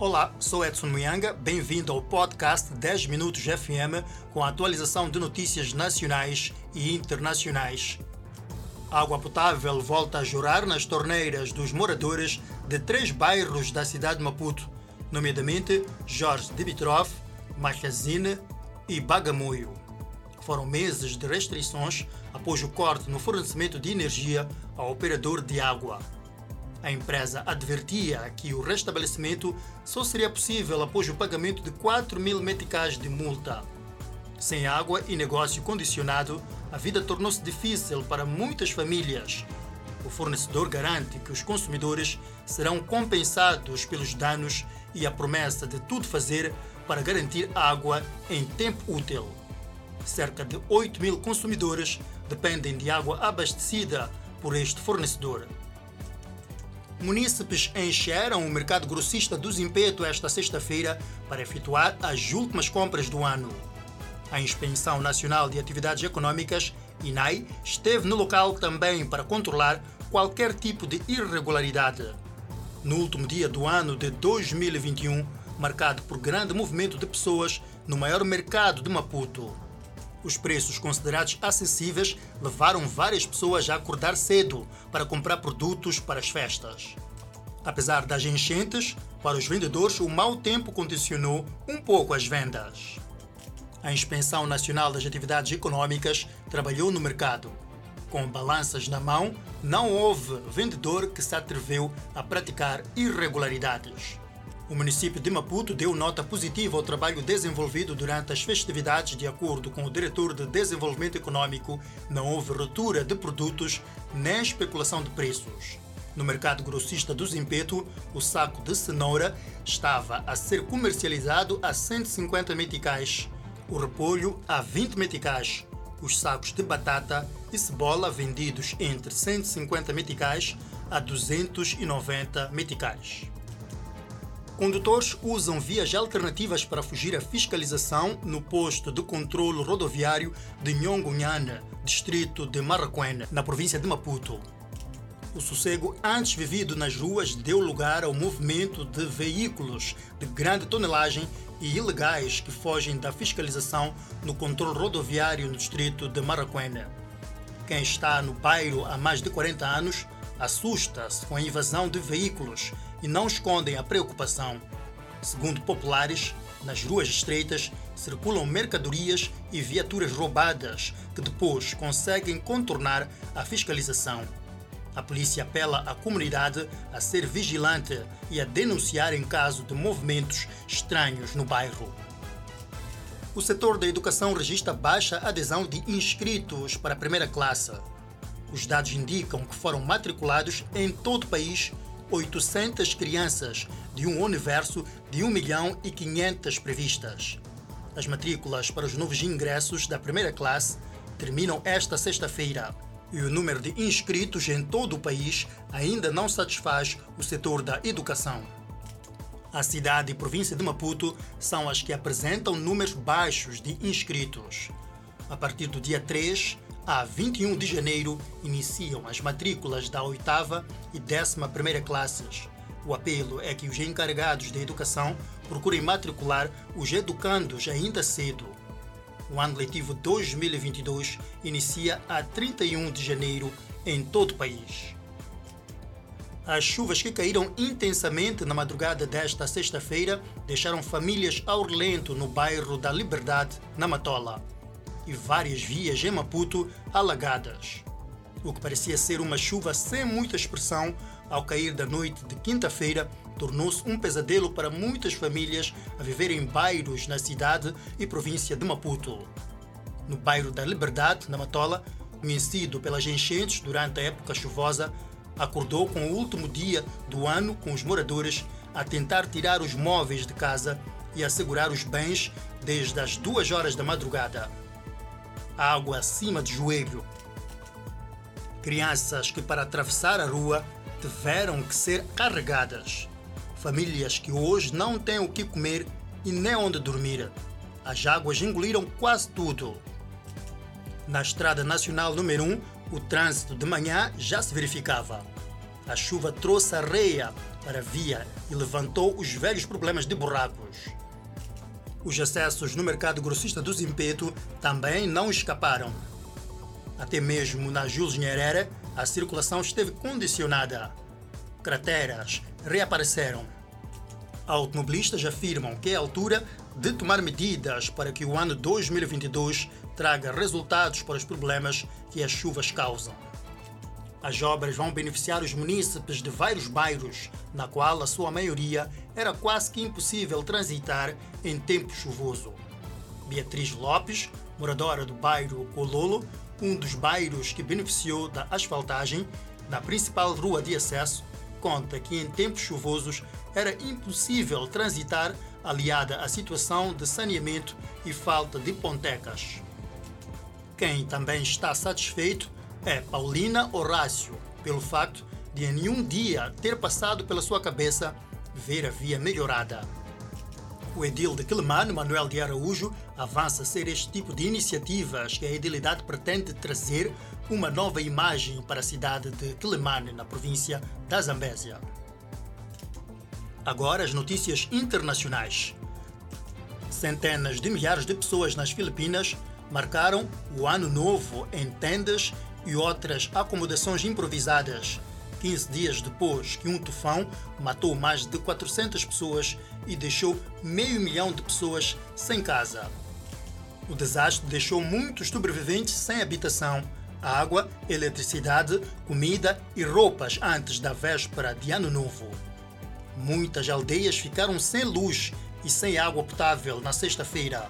Olá, sou Edson Muyanga, bem-vindo ao podcast 10 Minutos FM com a atualização de notícias nacionais e internacionais. A água potável volta a jurar nas torneiras dos moradores de três bairros da cidade de Maputo, nomeadamente Jorge Dimitrov, Machazine e Bagamoio. Foram meses de restrições após o corte no fornecimento de energia ao operador de água. A empresa advertia que o restabelecimento só seria possível após o pagamento de 4 mil meticais de multa. Sem água e negócio condicionado, a vida tornou-se difícil para muitas famílias. O fornecedor garante que os consumidores serão compensados pelos danos e a promessa de tudo fazer para garantir água em tempo útil. Cerca de 8 mil consumidores dependem de água abastecida por este fornecedor. Munícipes encheram o mercado grossista do Zimpeto esta sexta-feira para efetuar as últimas compras do ano. A Inspeção Nacional de Atividades Econômicas, INAI, esteve no local também para controlar qualquer tipo de irregularidade. No último dia do ano de 2021, marcado por grande movimento de pessoas no maior mercado de Maputo. Os preços considerados acessíveis levaram várias pessoas a acordar cedo para comprar produtos para as festas. Apesar das enchentes, para os vendedores o mau tempo condicionou um pouco as vendas. A Inspeção Nacional das Atividades Econômicas trabalhou no mercado. Com balanças na mão, não houve vendedor que se atreveu a praticar irregularidades. O município de Maputo deu nota positiva ao trabalho desenvolvido durante as festividades. De acordo com o diretor de Desenvolvimento Econômico, não houve ruptura de produtos nem especulação de preços. No mercado grossista do Zimpeto, o saco de cenoura estava a ser comercializado a 150 meticais, o repolho a 20 meticais, os sacos de batata e cebola vendidos entre 150 meticais a 290 meticais. Condutores usam vias alternativas para fugir à fiscalização no posto de controle rodoviário de Nhongunhana, distrito de Marraquena, na província de Maputo. O sossego antes vivido nas ruas deu lugar ao movimento de veículos de grande tonelagem e ilegais que fogem da fiscalização no controle rodoviário no distrito de Marraquena. Quem está no bairro há mais de 40 anos assusta-se com a invasão de veículos e não escondem a preocupação. Segundo populares, nas ruas estreitas circulam mercadorias e viaturas roubadas que depois conseguem contornar a fiscalização. A polícia apela à comunidade a ser vigilante e a denunciar em caso de movimentos estranhos no bairro. O setor da educação registra baixa adesão de inscritos para a primeira classe. Os dados indicam que foram matriculados em todo o país 800 crianças de um universo de 1 milhão e 500 previstas. As matrículas para os novos ingressos da primeira classe terminam esta sexta-feira e o número de inscritos em todo o país ainda não satisfaz o setor da educação. A cidade e província de Maputo são as que apresentam números baixos de inscritos. A partir do dia 3, a 21 de janeiro, iniciam as matrículas da oitava e décima primeira classes. O apelo é que os encarregados da educação procurem matricular os educandos ainda cedo. O ano letivo 2022 inicia a 31 de janeiro em todo o país. As chuvas que caíram intensamente na madrugada desta sexta-feira deixaram famílias ao relento no bairro da Liberdade, na Matola e várias vias em Maputo alagadas. O que parecia ser uma chuva sem muita expressão, ao cair da noite de quinta-feira, tornou-se um pesadelo para muitas famílias a viver em bairros na cidade e província de Maputo. No bairro da Liberdade, na Matola, conhecido pelas enchentes durante a época chuvosa, acordou com o último dia do ano com os moradores a tentar tirar os móveis de casa e assegurar os bens desde as duas horas da madrugada água acima do joelho. Crianças que, para atravessar a rua, tiveram que ser carregadas. Famílias que hoje não têm o que comer e nem onde dormir. As águas engoliram quase tudo. Na Estrada Nacional número 1, o trânsito de manhã já se verificava. A chuva trouxe areia para a via e levantou os velhos problemas de buracos. Os acessos no mercado grossista do Zimpeto também não escaparam. Até mesmo na Jules Nyerere, a circulação esteve condicionada. Crateras reapareceram. Automobilistas afirmam que é a altura de tomar medidas para que o ano 2022 traga resultados para os problemas que as chuvas causam. As obras vão beneficiar os munícipes de vários bairros, na qual a sua maioria era quase que impossível transitar em tempo chuvoso. Beatriz Lopes, moradora do bairro Cololo, um dos bairros que beneficiou da asfaltagem na principal rua de acesso, conta que em tempos chuvosos era impossível transitar, aliada à situação de saneamento e falta de pontecas. Quem também está satisfeito é Paulina Horácio, pelo facto de em nenhum dia ter passado pela sua cabeça ver a via melhorada. O edil de Quelimane, Manuel de Araújo, avança ser este tipo de iniciativas que a edilidade pretende trazer uma nova imagem para a cidade de Quelimane, na província da Zambésia. Agora as notícias internacionais. Centenas de milhares de pessoas nas Filipinas marcaram o Ano Novo em tendas e outras acomodações improvisadas 15 dias depois que um tufão matou mais de 400 pessoas e deixou meio milhão de pessoas sem casa. O desastre deixou muitos sobreviventes sem habitação, água, eletricidade, comida e roupas antes da véspera de Ano Novo. Muitas aldeias ficaram sem luz e sem água potável na sexta-feira.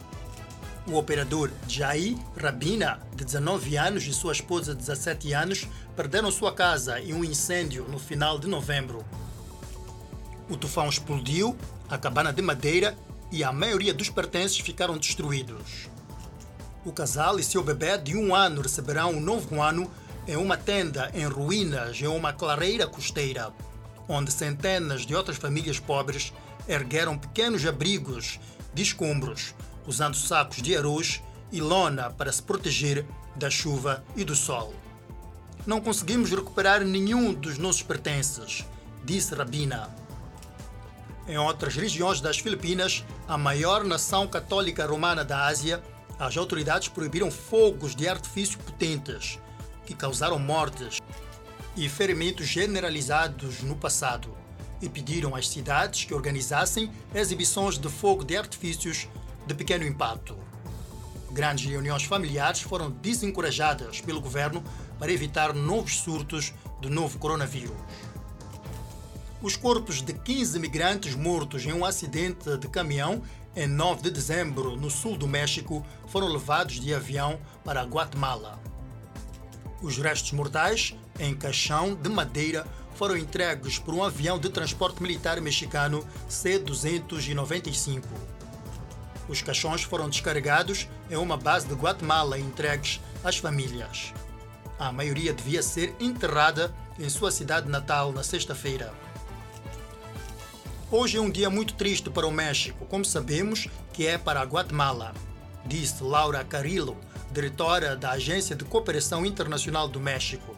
O operador Jai Rabina, de 19 anos, e sua esposa de 17 anos perderam sua casa em um incêndio no final de novembro. O tufão explodiu a cabana de madeira e a maioria dos pertences ficaram destruídos. O casal e seu bebê de um ano receberão um novo ano em uma tenda em ruínas em uma clareira costeira, onde centenas de outras famílias pobres ergueram pequenos abrigos de escombros usando sacos de arroz e lona para se proteger da chuva e do sol. Não conseguimos recuperar nenhum dos nossos pertences, disse Rabina. Em outras regiões das Filipinas, a maior nação católica romana da Ásia, as autoridades proibiram fogos de artifício potentes, que causaram mortes e ferimentos generalizados no passado, e pediram às cidades que organizassem exibições de fogo de artifícios de pequeno impacto. Grandes reuniões familiares foram desencorajadas pelo governo para evitar novos surtos do novo coronavírus. Os corpos de 15 migrantes mortos em um acidente de caminhão em 9 de dezembro, no sul do México, foram levados de avião para Guatemala. Os restos mortais, em caixão de madeira, foram entregues por um avião de transporte militar mexicano C-295. Os caixões foram descarregados em uma base de Guatemala e entregues às famílias. A maioria devia ser enterrada em sua cidade natal na sexta-feira. Hoje é um dia muito triste para o México, como sabemos que é para a Guatemala, disse Laura Carillo, diretora da Agência de Cooperação Internacional do México.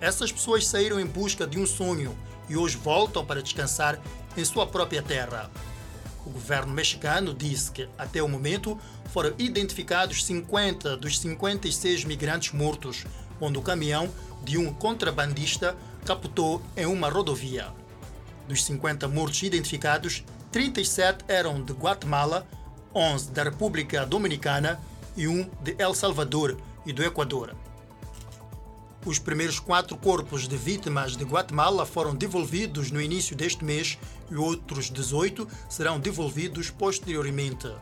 Essas pessoas saíram em busca de um sonho e hoje voltam para descansar em sua própria terra. O governo mexicano disse que, até o momento, foram identificados 50 dos 56 migrantes mortos, onde o caminhão de um contrabandista capotou em uma rodovia. Dos 50 mortos identificados, 37 eram de Guatemala, 11 da República Dominicana e um de El Salvador e do Equador. Os primeiros quatro corpos de vítimas de Guatemala foram devolvidos no início deste mês e outros 18 serão devolvidos posteriormente.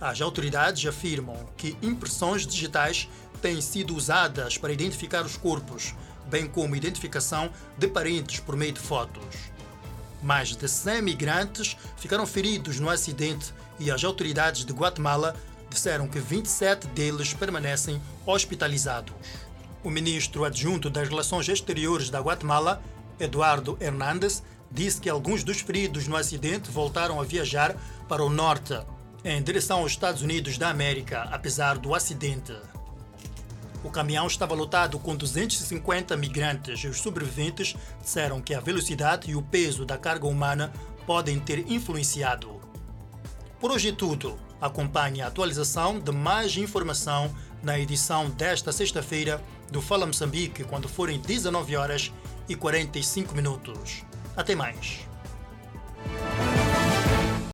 As autoridades afirmam que impressões digitais têm sido usadas para identificar os corpos, bem como identificação de parentes por meio de fotos. Mais de 100 migrantes ficaram feridos no acidente e as autoridades de Guatemala disseram que 27 deles permanecem hospitalizados. O ministro adjunto das Relações Exteriores da Guatemala, Eduardo Hernández, disse que alguns dos feridos no acidente voltaram a viajar para o norte, em direção aos Estados Unidos da América, apesar do acidente. O caminhão estava lotado com 250 migrantes e os sobreviventes disseram que a velocidade e o peso da carga humana podem ter influenciado. Por hoje é tudo. Acompanhe a atualização de mais informação na edição desta sexta-feira do Fala Moçambique, quando forem 19 horas e 45 minutos. Até mais.